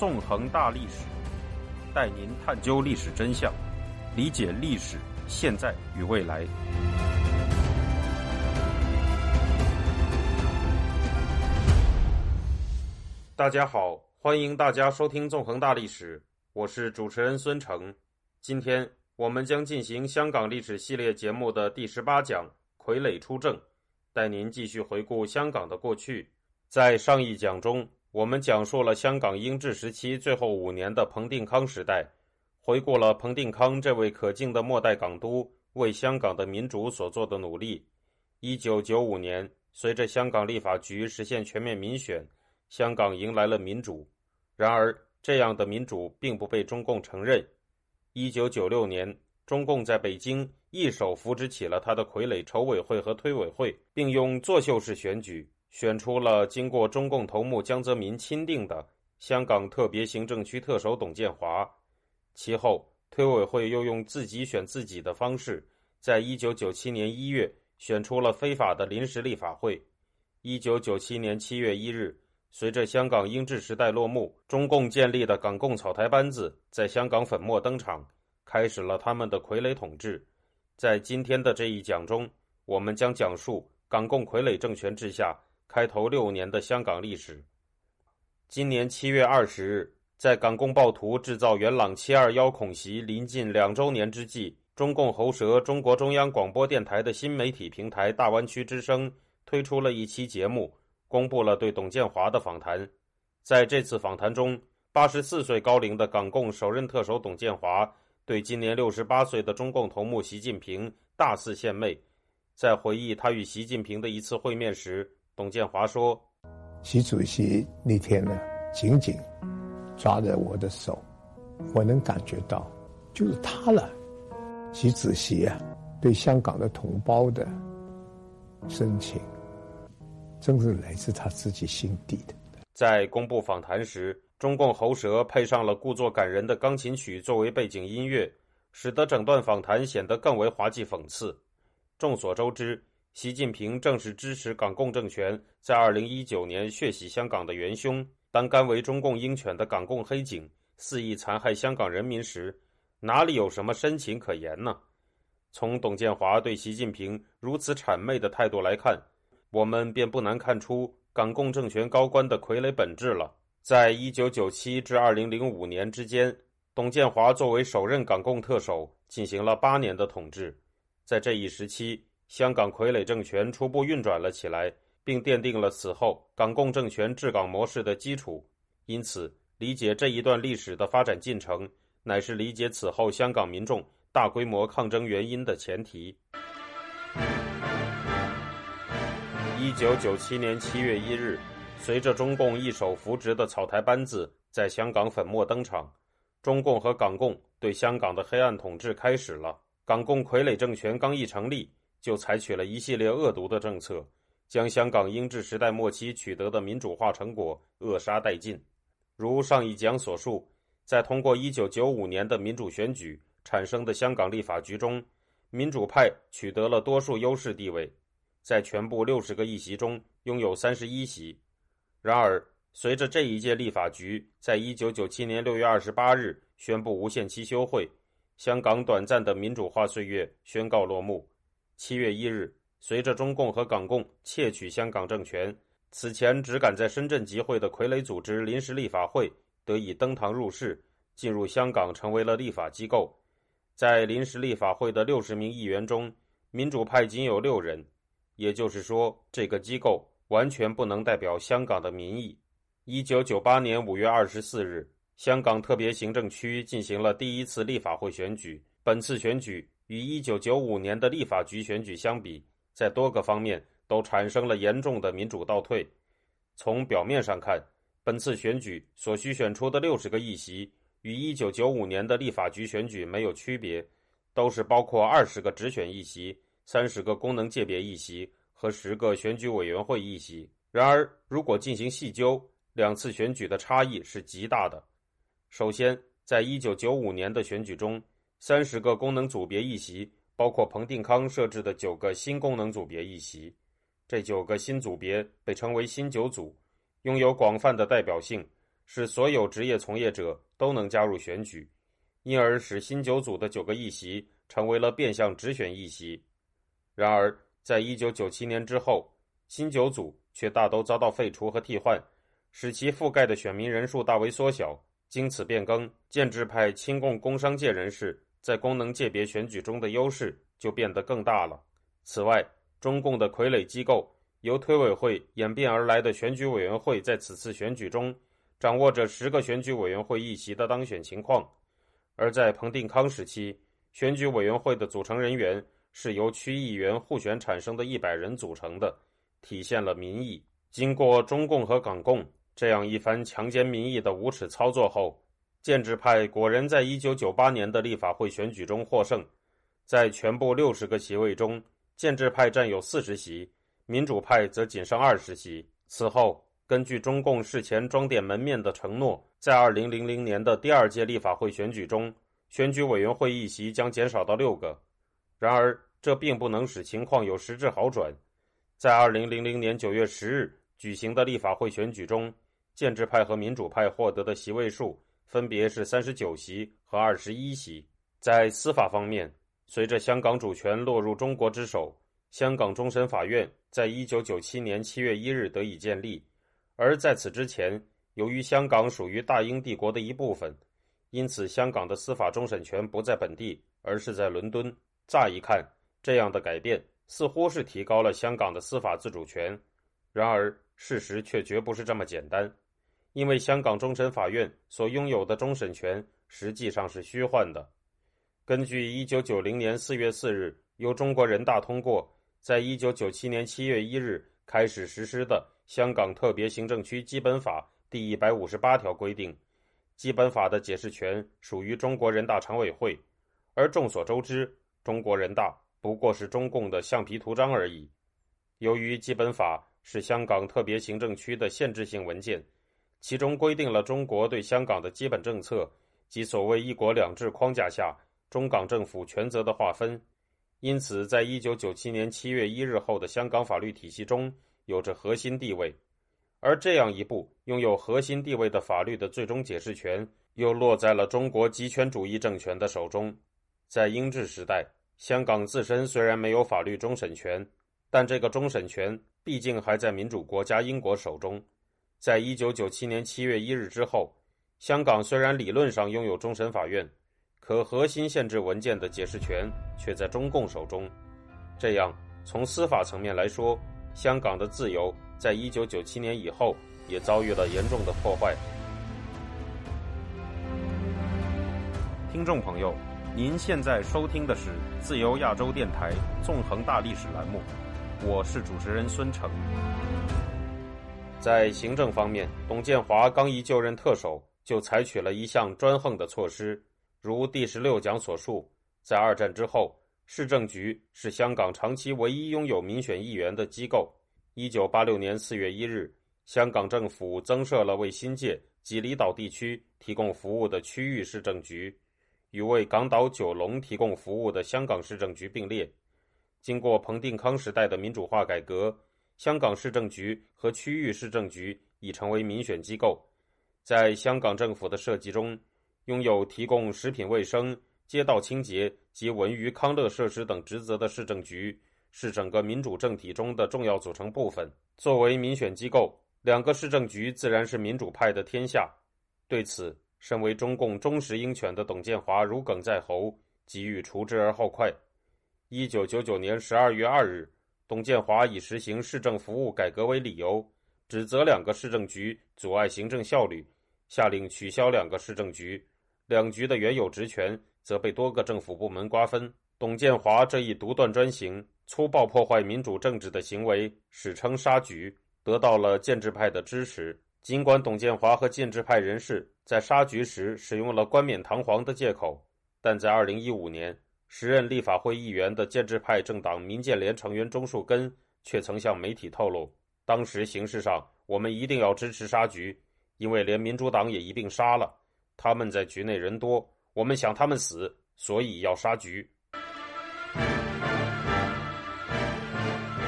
纵横大历史，带您探究历史真相，理解历史现在与未来。大家好，欢迎大家收听《纵横大历史》，我是主持人孙成。今天我们将进行香港历史系列节目的第十八讲《傀儡出政》，带您继续回顾香港的过去。在上一讲中，我们讲述了香港英治时期最后五年的彭定康时代，回顾了彭定康这位可敬的末代港督为香港的民主所做的努力。一九九五年，随着香港立法局实现全面民选，香港迎来了民主。然而，这样的民主并不被中共承认。一九九六年，中共在北京一手扶植起了他的傀儡筹委会和推委会，并用作秀式选举。选出了经过中共头目江泽民钦定的香港特别行政区特首董建华。其后，推委会又用自己选自己的方式，在一九九七年一月选出了非法的临时立法会。一九九七年七月一日，随着香港英治时代落幕，中共建立的港共草台班子在香港粉墨登场，开始了他们的傀儡统治。在今天的这一讲中，我们将讲述港共傀儡政权之下。开头六年的香港历史。今年七月二十日，在港共暴徒制造元朗七二幺恐袭临近两周年之际，中共喉舌中国中央广播电台的新媒体平台大湾区之声推出了一期节目，公布了对董建华的访谈。在这次访谈中，八十四岁高龄的港共首任特首董建华对今年六十八岁的中共头目习近平大肆献媚，在回忆他与习近平的一次会面时。董建华说：“习主席那天呢，紧紧抓着我的手，我能感觉到，就是他了。习主席啊，对香港的同胞的深情，真是来自他自己心底的。”在公布访谈时，中共喉舌配上了故作感人的钢琴曲作为背景音乐，使得整段访谈显得更为滑稽讽刺。众所周知。习近平正是支持港共政权在二零一九年血洗香港的元凶。当甘为中共鹰犬的港共黑警肆意残害香港人民时，哪里有什么深情可言呢？从董建华对习近平如此谄媚的态度来看，我们便不难看出港共政权高官的傀儡本质了。在一九九七至二零零五年之间，董建华作为首任港共特首，进行了八年的统治。在这一时期，香港傀儡政权初步运转了起来，并奠定了此后港共政权治港模式的基础。因此，理解这一段历史的发展进程，乃是理解此后香港民众大规模抗争原因的前提。一九九七年七月一日，随着中共一手扶植的草台班子在香港粉墨登场，中共和港共对香港的黑暗统治开始了。港共傀儡政权刚一成立。就采取了一系列恶毒的政策，将香港英治时代末期取得的民主化成果扼杀殆尽。如上一讲所述，在通过1995年的民主选举产生的香港立法局中，民主派取得了多数优势地位，在全部60个议席中拥有31席。然而，随着这一届立法局在1997年6月28日宣布无限期休会，香港短暂的民主化岁月宣告落幕。七月一日，随着中共和港共窃取香港政权，此前只敢在深圳集会的傀儡组织临时立法会得以登堂入室，进入香港成为了立法机构。在临时立法会的六十名议员中，民主派仅有六人，也就是说，这个机构完全不能代表香港的民意。一九九八年五月二十四日，香港特别行政区进行了第一次立法会选举。本次选举。与一九九五年的立法局选举相比，在多个方面都产生了严重的民主倒退。从表面上看，本次选举所需选出的六十个议席与一九九五年的立法局选举没有区别，都是包括二十个直选议席、三十个功能界别议席和十个选举委员会议席。然而，如果进行细究，两次选举的差异是极大的。首先，在一九九五年的选举中，三十个功能组别议席，包括彭定康设置的九个新功能组别议席。这九个新组别被称为“新九组”，拥有广泛的代表性，使所有职业从业者都能加入选举，因而使新九组的九个议席成为了变相直选议席。然而，在一九九七年之后，新九组却大都遭到废除和替换，使其覆盖的选民人数大为缩小。经此变更，建制派亲共工商界人士在功能界别选举中的优势就变得更大了。此外，中共的傀儡机构由推委会演变而来的选举委员会，在此次选举中掌握着十个选举委员会议席的当选情况；而在彭定康时期，选举委员会的组成人员是由区议员互选产生的一百人组成的，体现了民意。经过中共和港共。这样一番强奸民意的无耻操作后，建制派果然在一九九八年的立法会选举中获胜。在全部六十个席位中，建制派占有四十席，民主派则仅剩二十席。此后，根据中共事前装点门面的承诺，在二零零零年的第二届立法会选举中，选举委员会议席将减少到六个。然而，这并不能使情况有实质好转。在二零零零年九月十日举行的立法会选举中，建制派和民主派获得的席位数分别是三十九席和二十一席。在司法方面，随着香港主权落入中国之手，香港终审法院在一九九七年七月一日得以建立。而在此之前，由于香港属于大英帝国的一部分，因此香港的司法终审权不在本地，而是在伦敦。乍一看，这样的改变似乎是提高了香港的司法自主权，然而事实却绝不是这么简单。因为香港终审法院所拥有的终审权实际上是虚幻的。根据一九九零年四月四日由中国人大通过，在一九九七年七月一日开始实施的《香港特别行政区基本法》第一百五十八条规定，基本法的解释权属于中国人大常委会。而众所周知，中国人大不过是中共的橡皮图章而已。由于基本法是香港特别行政区的限制性文件。其中规定了中国对香港的基本政策及所谓“一国两制”框架下中港政府权责的划分，因此，在一九九七年七月一日后的香港法律体系中有着核心地位。而这样一部拥有核心地位的法律的最终解释权，又落在了中国极权主义政权的手中。在英治时代，香港自身虽然没有法律终审权，但这个终审权毕竟还在民主国家英国手中。在一九九七年七月一日之后，香港虽然理论上拥有终审法院，可核心限制文件的解释权却在中共手中。这样，从司法层面来说，香港的自由在一九九七年以后也遭遇了严重的破坏。听众朋友，您现在收听的是自由亚洲电台纵横大历史栏目，我是主持人孙成。在行政方面，董建华刚一就任特首，就采取了一项专横的措施。如第十六讲所述，在二战之后，市政局是香港长期唯一拥有民选议员的机构。一九八六年四月一日，香港政府增设了为新界及离岛地区提供服务的区域市政局，与为港岛九龙提供服务的香港市政局并列。经过彭定康时代的民主化改革。香港市政局和区域市政局已成为民选机构，在香港政府的设计中，拥有提供食品卫生、街道清洁及文娱康乐设施等职责的市政局是整个民主政体中的重要组成部分。作为民选机构，两个市政局自然是民主派的天下。对此，身为中共忠实鹰犬的董建华如鲠在喉，急于除之而后快。一九九九年十二月二日。董建华以实行市政服务改革为理由，指责两个市政局阻碍行政效率，下令取消两个市政局，两局的原有职权则被多个政府部门瓜分。董建华这一独断专行、粗暴破坏民主政治的行为，史称“杀局”，得到了建制派的支持。尽管董建华和建制派人士在杀局时使用了冠冕堂皇的借口，但在二零一五年。时任立法会议员的建制派政党民建联成员钟树根却曾向媒体透露，当时形势上我们一定要支持杀局，因为连民主党也一并杀了，他们在局内人多，我们想他们死，所以要杀局。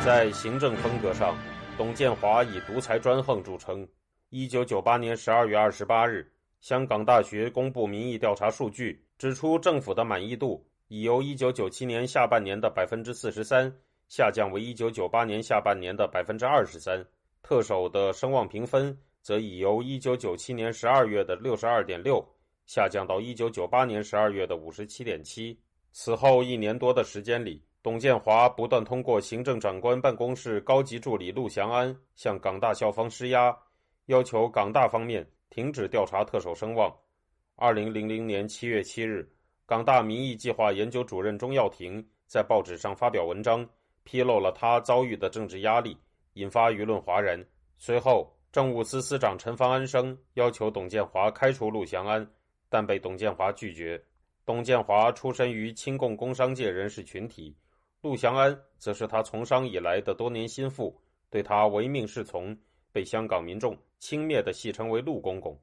在行政风格上，董建华以独裁专横著称，一九九八年十二月二十八日，香港大学公布民意调查数据，指出政府的满意度已由一九九七年下半年的百分之四十三下降为一九九八年下半年的百分之二十三。特首的声望评分则已由一九九七年十二月的六十二点六下降到一九九八年十二月的五十七点七。此后一年多的时间里，董建华不断通过行政长官办公室高级助理陆祥安向港大校方施压，要求港大方面停止调查特首声望。二零零零年七月七日，港大民意计划研究主任钟耀庭在报纸上发表文章，披露了他遭遇的政治压力，引发舆论哗然。随后，政务司司长陈方安生要求董建华开除陆祥安，但被董建华拒绝。董建华出身于亲共工商界人士群体，陆祥安则是他从商以来的多年心腹，对他唯命是从，被香港民众轻蔑地戏称为“陆公公”。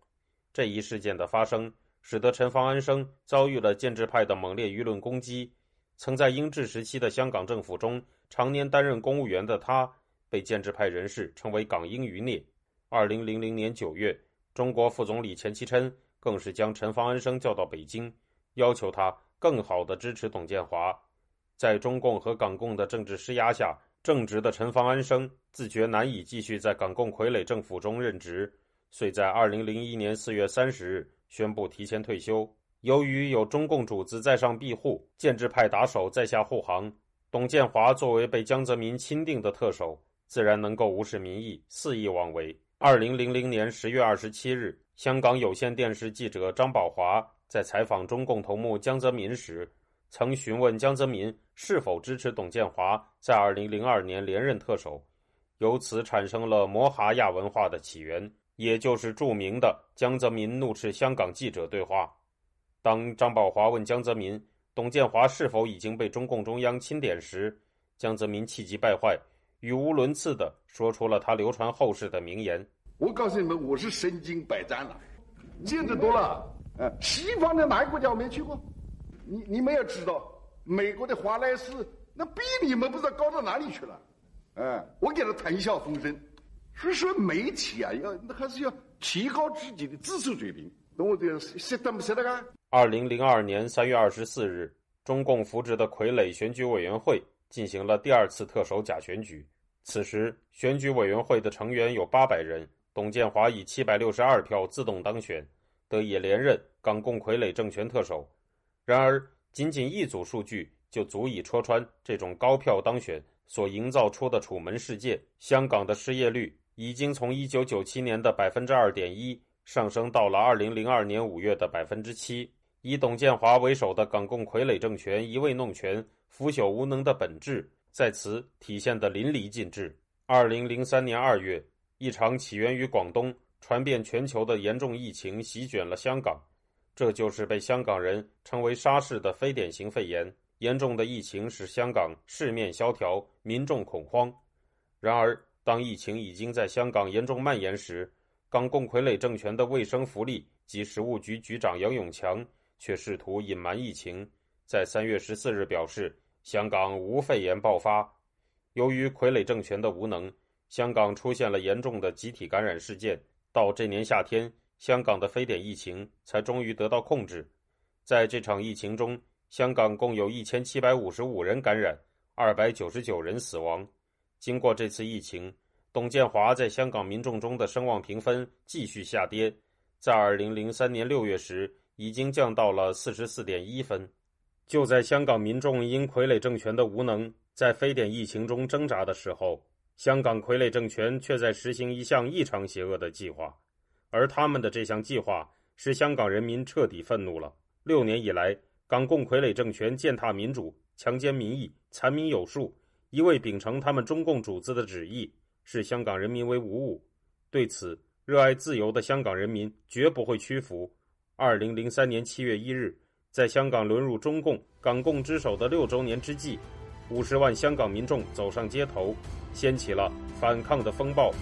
这一事件的发生，使得陈方安生遭遇了建制派的猛烈舆论攻击。曾在英治时期的香港政府中常年担任公务员的他，被建制派人士称为“港英余孽”。二零零零年九月，中国副总理钱其琛更是将陈方安生叫到北京。要求他更好地支持董建华，在中共和港共的政治施压下，正直的陈方安生自觉难以继续在港共傀儡政府中任职，遂在二零零一年四月三十日宣布提前退休。由于有中共主子在上庇护，建制派打手在下护航，董建华作为被江泽民钦定的特首，自然能够无视民意，肆意妄为。二零零零年十月二十七日，香港有线电视记者张宝华。在采访中共头目江泽民时，曾询问江泽民是否支持董建华在二零零二年连任特首，由此产生了摩哈亚文化的起源，也就是著名的江泽民怒斥香港记者对话。当张宝华问江泽民董建华是否已经被中共中央钦点时，江泽民气急败坏，语无伦次地说出了他流传后世的名言：“我告诉你们，我是身经百战了，见得多了。”呃，西方的哪个国家我没去过？你你们要知道，美国的华莱士那比你们不知道高到哪里去了。哎，我给他谈笑风生。所以说，媒体啊，要那还是要提高自己的知识水平。懂我这个识得不识得啊？二零零二年三月二十四日，中共扶植的傀儡选举委员会进行了第二次特首假选举。此时，选举委员会的成员有八百人，董建华以七百六十二票自动当选。得以连任港共傀儡政权特首，然而仅仅一组数据就足以戳穿这种高票当选所营造出的楚门世界。香港的失业率已经从一九九七年的百分之二点一上升到了二零零二年五月的百分之七。以董建华为首的港共傀儡政权一味弄权、腐朽无能的本质，在此体现得淋漓尽致。二零零三年二月，一场起源于广东。传遍全球的严重疫情席卷了香港，这就是被香港人称为“沙士”的非典型肺炎。严重的疫情使香港市面萧条，民众恐慌。然而，当疫情已经在香港严重蔓延时，港共傀儡政权的卫生福利及食物局局长杨永强却试图隐瞒疫情，在三月十四日表示香港无肺炎爆发。由于傀儡政权的无能，香港出现了严重的集体感染事件。到这年夏天，香港的非典疫情才终于得到控制。在这场疫情中，香港共有一千七百五十五人感染，二百九十九人死亡。经过这次疫情，董建华在香港民众中的声望评分继续下跌，在二零零三年六月时已经降到了四十四点一分。就在香港民众因傀儡政权的无能，在非典疫情中挣扎的时候。香港傀儡政权却在实行一项异常邪恶的计划，而他们的这项计划使香港人民彻底愤怒了。六年以来，港共傀儡政权践踏民主、强奸民意、残民有数，一味秉承他们中共主子的旨意，视香港人民为无物。对此，热爱自由的香港人民绝不会屈服。二零零三年七月一日，在香港沦入中共、港共之手的六周年之际。五十万香港民众走上街头，掀起了反抗的风暴。